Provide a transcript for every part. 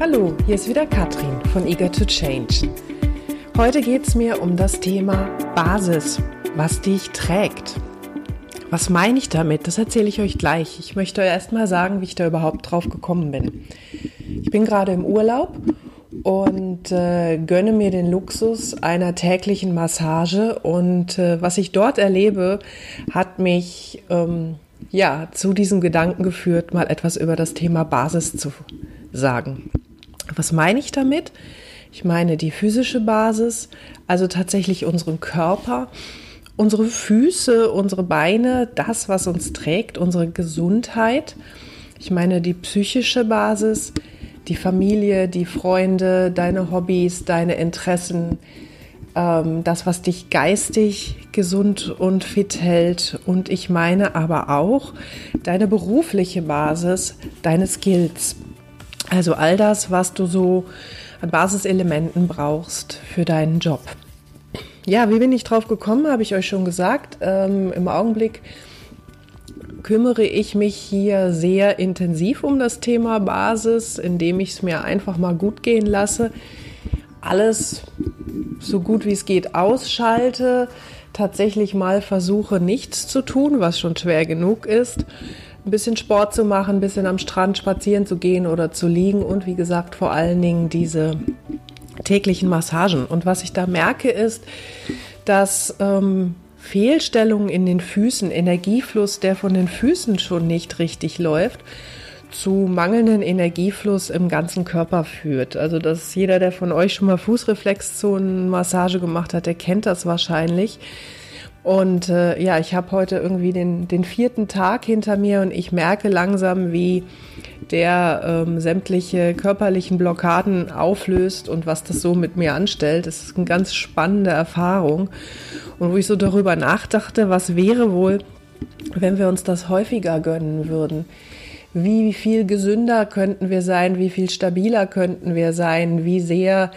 Hallo, hier ist wieder Katrin von Eager to Change. Heute geht es mir um das Thema Basis, was dich trägt. Was meine ich damit? Das erzähle ich euch gleich. Ich möchte euch erst mal sagen, wie ich da überhaupt drauf gekommen bin. Ich bin gerade im Urlaub und äh, gönne mir den Luxus einer täglichen Massage. Und äh, was ich dort erlebe, hat mich ähm, ja zu diesem Gedanken geführt, mal etwas über das Thema Basis zu sagen. Was meine ich damit? Ich meine die physische Basis, also tatsächlich unseren Körper, unsere Füße, unsere Beine, das, was uns trägt, unsere Gesundheit. Ich meine die psychische Basis, die Familie, die Freunde, deine Hobbys, deine Interessen, ähm, das, was dich geistig gesund und fit hält. Und ich meine aber auch deine berufliche Basis, deine Skills. Also all das, was du so an Basiselementen brauchst für deinen Job. Ja, wie bin ich drauf gekommen, habe ich euch schon gesagt. Ähm, Im Augenblick kümmere ich mich hier sehr intensiv um das Thema Basis, indem ich es mir einfach mal gut gehen lasse. Alles so gut wie es geht ausschalte, tatsächlich mal versuche nichts zu tun, was schon schwer genug ist ein bisschen Sport zu machen, ein bisschen am Strand spazieren zu gehen oder zu liegen und wie gesagt vor allen Dingen diese täglichen Massagen. Und was ich da merke ist, dass ähm, Fehlstellungen in den Füßen, Energiefluss, der von den Füßen schon nicht richtig läuft, zu mangelnden Energiefluss im ganzen Körper führt. Also dass jeder, der von euch schon mal Fußreflexzonenmassage gemacht hat, der kennt das wahrscheinlich und äh, ja, ich habe heute irgendwie den, den vierten Tag hinter mir und ich merke langsam, wie der ähm, sämtliche körperlichen Blockaden auflöst und was das so mit mir anstellt. Das ist eine ganz spannende Erfahrung. Und wo ich so darüber nachdachte, was wäre wohl, wenn wir uns das häufiger gönnen würden? Wie viel gesünder könnten wir sein? Wie viel stabiler könnten wir sein? Wie sehr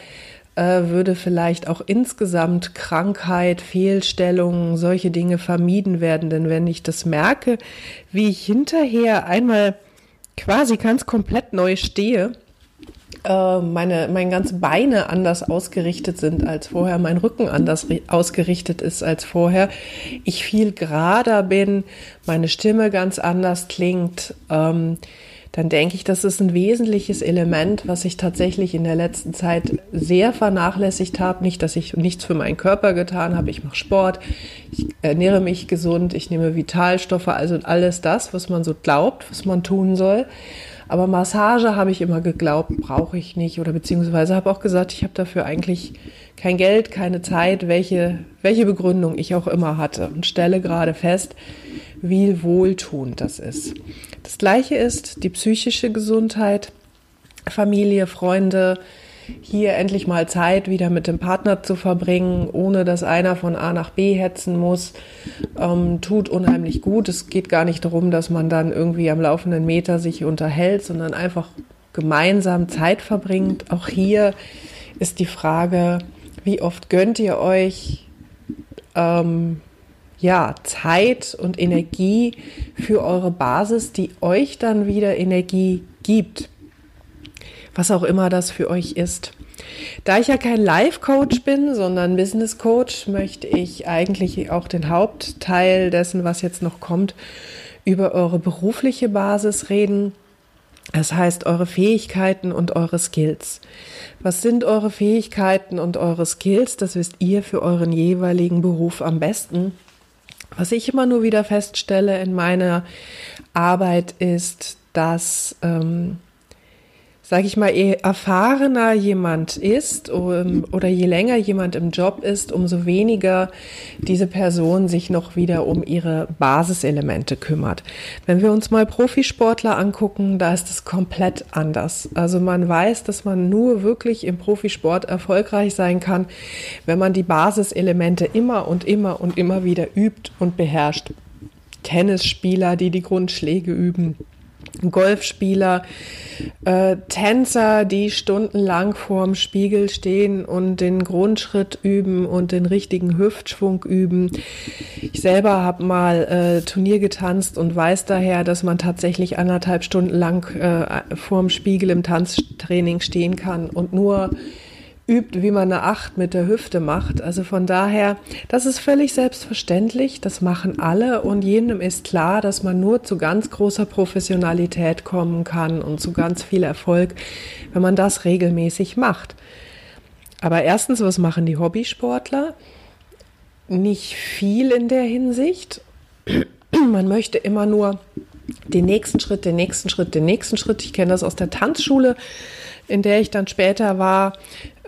würde vielleicht auch insgesamt Krankheit, Fehlstellungen, solche Dinge vermieden werden. Denn wenn ich das merke, wie ich hinterher einmal quasi ganz komplett neu stehe, äh, meine, meine ganzen Beine anders ausgerichtet sind als vorher, mein Rücken anders ausgerichtet ist als vorher, ich viel gerader bin, meine Stimme ganz anders klingt, ähm, dann denke ich, das ist ein wesentliches Element, was ich tatsächlich in der letzten Zeit sehr vernachlässigt habe. Nicht, dass ich nichts für meinen Körper getan habe. Ich mache Sport, ich ernähre mich gesund, ich nehme Vitalstoffe, also alles das, was man so glaubt, was man tun soll. Aber Massage habe ich immer geglaubt, brauche ich nicht oder beziehungsweise habe auch gesagt, ich habe dafür eigentlich kein Geld, keine Zeit, welche, welche Begründung ich auch immer hatte und stelle gerade fest, wie wohltuend das ist. Das gleiche ist die psychische Gesundheit, Familie, Freunde, hier endlich mal Zeit wieder mit dem Partner zu verbringen, ohne dass einer von A nach B hetzen muss, ähm, tut unheimlich gut. Es geht gar nicht darum, dass man dann irgendwie am laufenden Meter sich unterhält, sondern einfach gemeinsam Zeit verbringt. Auch hier ist die Frage, wie oft gönnt ihr euch ähm, ja, Zeit und Energie für eure Basis, die euch dann wieder Energie gibt. Was auch immer das für euch ist. Da ich ja kein Life-Coach bin, sondern Business-Coach, möchte ich eigentlich auch den Hauptteil dessen, was jetzt noch kommt, über eure berufliche Basis reden. Das heißt, eure Fähigkeiten und eure Skills. Was sind eure Fähigkeiten und eure Skills? Das wisst ihr für euren jeweiligen Beruf am besten. Was ich immer nur wieder feststelle in meiner Arbeit ist, dass ähm, sage ich mal, je erfahrener jemand ist oder je länger jemand im Job ist, umso weniger diese Person sich noch wieder um ihre Basiselemente kümmert. Wenn wir uns mal Profisportler angucken, da ist es komplett anders. Also man weiß, dass man nur wirklich im Profisport erfolgreich sein kann, wenn man die Basiselemente immer und immer und immer wieder übt und beherrscht. Tennisspieler, die die Grundschläge üben Golfspieler, äh, Tänzer, die stundenlang vorm Spiegel stehen und den Grundschritt üben und den richtigen Hüftschwung üben. Ich selber habe mal äh, Turnier getanzt und weiß daher, dass man tatsächlich anderthalb Stunden lang äh, vorm Spiegel im Tanztraining stehen kann und nur übt, wie man eine Acht mit der Hüfte macht. Also von daher, das ist völlig selbstverständlich, das machen alle und jedem ist klar, dass man nur zu ganz großer Professionalität kommen kann und zu ganz viel Erfolg, wenn man das regelmäßig macht. Aber erstens, was machen die Hobbysportler? Nicht viel in der Hinsicht. Man möchte immer nur den nächsten Schritt, den nächsten Schritt, den nächsten Schritt. Ich kenne das aus der Tanzschule, in der ich dann später war.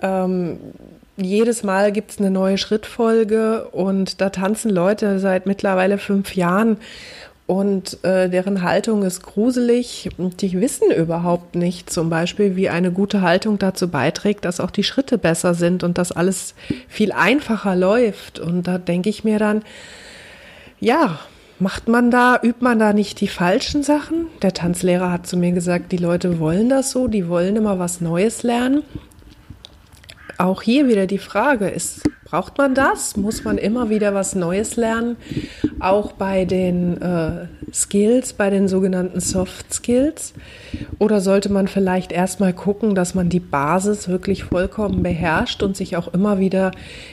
Ähm, jedes Mal gibt es eine neue Schrittfolge und da tanzen Leute seit mittlerweile fünf Jahren und äh, deren Haltung ist gruselig und die wissen überhaupt nicht zum Beispiel, wie eine gute Haltung dazu beiträgt, dass auch die Schritte besser sind und dass alles viel einfacher läuft. Und da denke ich mir dann, ja, macht man da, übt man da nicht die falschen Sachen? Der Tanzlehrer hat zu mir gesagt, die Leute wollen das so, die wollen immer was Neues lernen auch hier wieder die Frage, ist, braucht man das? Muss man immer wieder was Neues lernen? Auch bei den äh, Skills, bei den sogenannten Soft Skills? Oder sollte man vielleicht erstmal gucken, dass man die Basis wirklich vollkommen beherrscht und sich auch immer wieder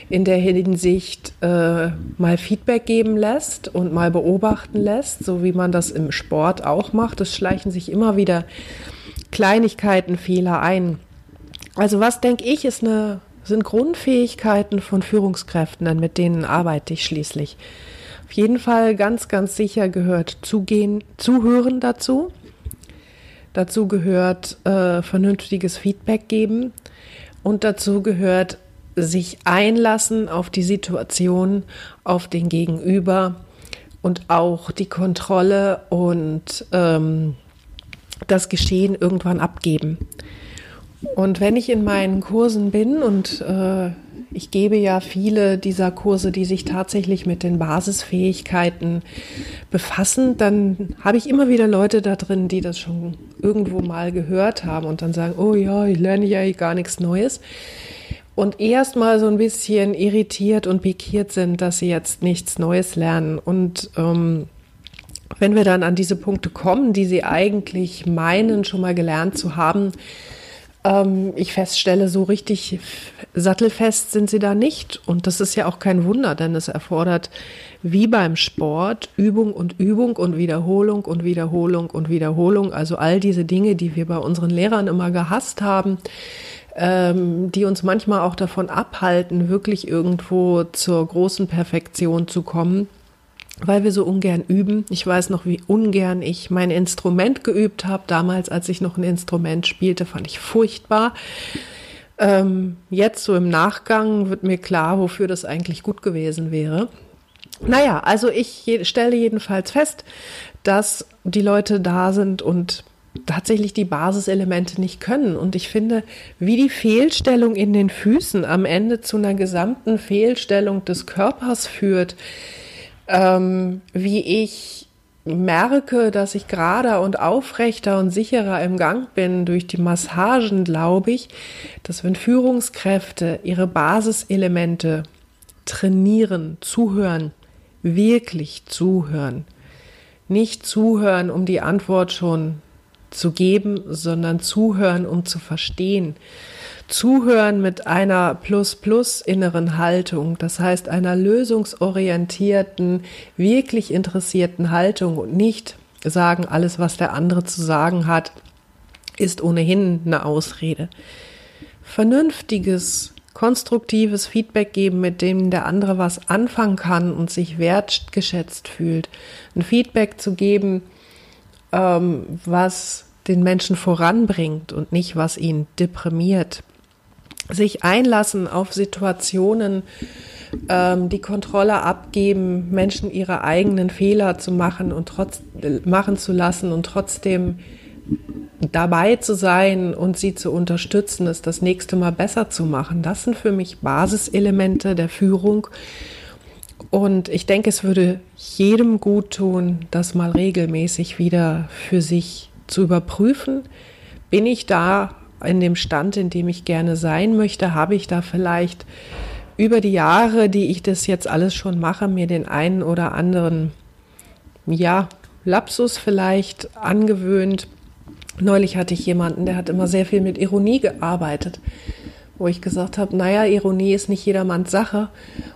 in der Hinsicht äh, mal Feedback geben lässt und mal beobachten lässt, so wie man das im Sport auch macht? Es schleichen sich immer wieder Kleinigkeiten, Fehler ein. Also was denke ich, ist eine, sind Grundfähigkeiten von Führungskräften, denn mit denen arbeite ich schließlich. Auf jeden Fall ganz, ganz sicher gehört Zugehen, Zuhören dazu. Dazu gehört äh, vernünftiges Feedback geben und dazu gehört sich einlassen auf die Situation, auf den Gegenüber und auch die Kontrolle und ähm, das Geschehen irgendwann abgeben. Und wenn ich in meinen Kursen bin und äh, ich gebe ja viele dieser Kurse, die sich tatsächlich mit den Basisfähigkeiten befassen, dann habe ich immer wieder Leute da drin, die das schon irgendwo mal gehört haben und dann sagen, oh ja, ich lerne ja gar nichts Neues. Und erst mal so ein bisschen irritiert und pikiert sind, dass sie jetzt nichts Neues lernen. Und ähm, wenn wir dann an diese Punkte kommen, die sie eigentlich meinen, schon mal gelernt zu haben, ähm, ich feststelle, so richtig sattelfest sind sie da nicht. Und das ist ja auch kein Wunder, denn es erfordert wie beim Sport Übung und Übung und Wiederholung und Wiederholung und Wiederholung. Also all diese Dinge, die wir bei unseren Lehrern immer gehasst haben, ähm, die uns manchmal auch davon abhalten, wirklich irgendwo zur großen Perfektion zu kommen weil wir so ungern üben. Ich weiß noch, wie ungern ich mein Instrument geübt habe. Damals, als ich noch ein Instrument spielte, fand ich furchtbar. Ähm, jetzt so im Nachgang wird mir klar, wofür das eigentlich gut gewesen wäre. Naja, also ich stelle jedenfalls fest, dass die Leute da sind und tatsächlich die Basiselemente nicht können. Und ich finde, wie die Fehlstellung in den Füßen am Ende zu einer gesamten Fehlstellung des Körpers führt, ähm, wie ich merke, dass ich gerader und aufrechter und sicherer im Gang bin durch die Massagen, glaube ich, dass wenn Führungskräfte ihre Basiselemente trainieren, zuhören, wirklich zuhören, nicht zuhören, um die Antwort schon zu geben, sondern zuhören, um zu verstehen, Zuhören mit einer plus-plus inneren Haltung, das heißt einer lösungsorientierten, wirklich interessierten Haltung und nicht sagen, alles, was der andere zu sagen hat, ist ohnehin eine Ausrede. Vernünftiges, konstruktives Feedback geben, mit dem der andere was anfangen kann und sich wertgeschätzt fühlt. Ein Feedback zu geben, ähm, was den Menschen voranbringt und nicht, was ihn deprimiert sich einlassen auf Situationen, ähm, die Kontrolle abgeben, Menschen ihre eigenen Fehler zu machen und trotz machen zu lassen und trotzdem dabei zu sein und sie zu unterstützen, es das nächste Mal besser zu machen. Das sind für mich Basiselemente der Führung. Und ich denke, es würde jedem gut tun, das mal regelmäßig wieder für sich zu überprüfen, bin ich da in dem Stand, in dem ich gerne sein möchte, habe ich da vielleicht über die Jahre, die ich das jetzt alles schon mache, mir den einen oder anderen, ja, Lapsus vielleicht angewöhnt. Neulich hatte ich jemanden, der hat immer sehr viel mit Ironie gearbeitet wo ich gesagt habe, naja, Ironie ist nicht jedermanns Sache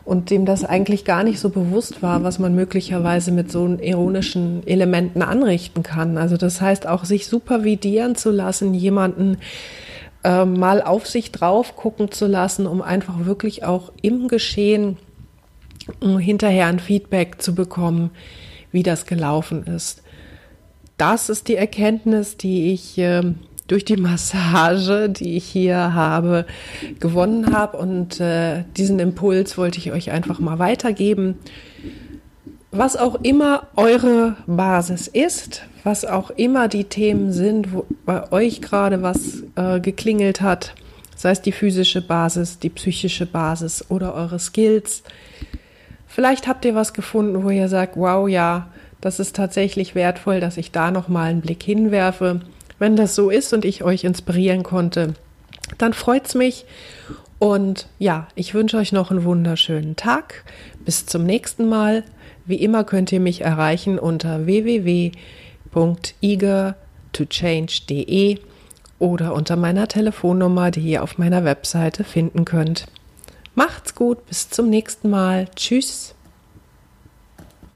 und dem das eigentlich gar nicht so bewusst war, was man möglicherweise mit so ironischen Elementen anrichten kann. Also das heißt auch, sich supervidieren zu lassen, jemanden äh, mal auf sich drauf gucken zu lassen, um einfach wirklich auch im Geschehen hinterher ein Feedback zu bekommen, wie das gelaufen ist. Das ist die Erkenntnis, die ich äh, durch die Massage, die ich hier habe, gewonnen habe. Und äh, diesen Impuls wollte ich euch einfach mal weitergeben. Was auch immer eure Basis ist, was auch immer die Themen sind, wo bei euch gerade was äh, geklingelt hat, sei es die physische Basis, die psychische Basis oder eure Skills. Vielleicht habt ihr was gefunden, wo ihr sagt, wow, ja, das ist tatsächlich wertvoll, dass ich da noch mal einen Blick hinwerfe. Wenn das so ist und ich euch inspirieren konnte, dann freut's mich. Und ja, ich wünsche euch noch einen wunderschönen Tag. Bis zum nächsten Mal. Wie immer könnt ihr mich erreichen unter www.eager2change.de oder unter meiner Telefonnummer, die ihr auf meiner Webseite finden könnt. Macht's gut, bis zum nächsten Mal. Tschüss.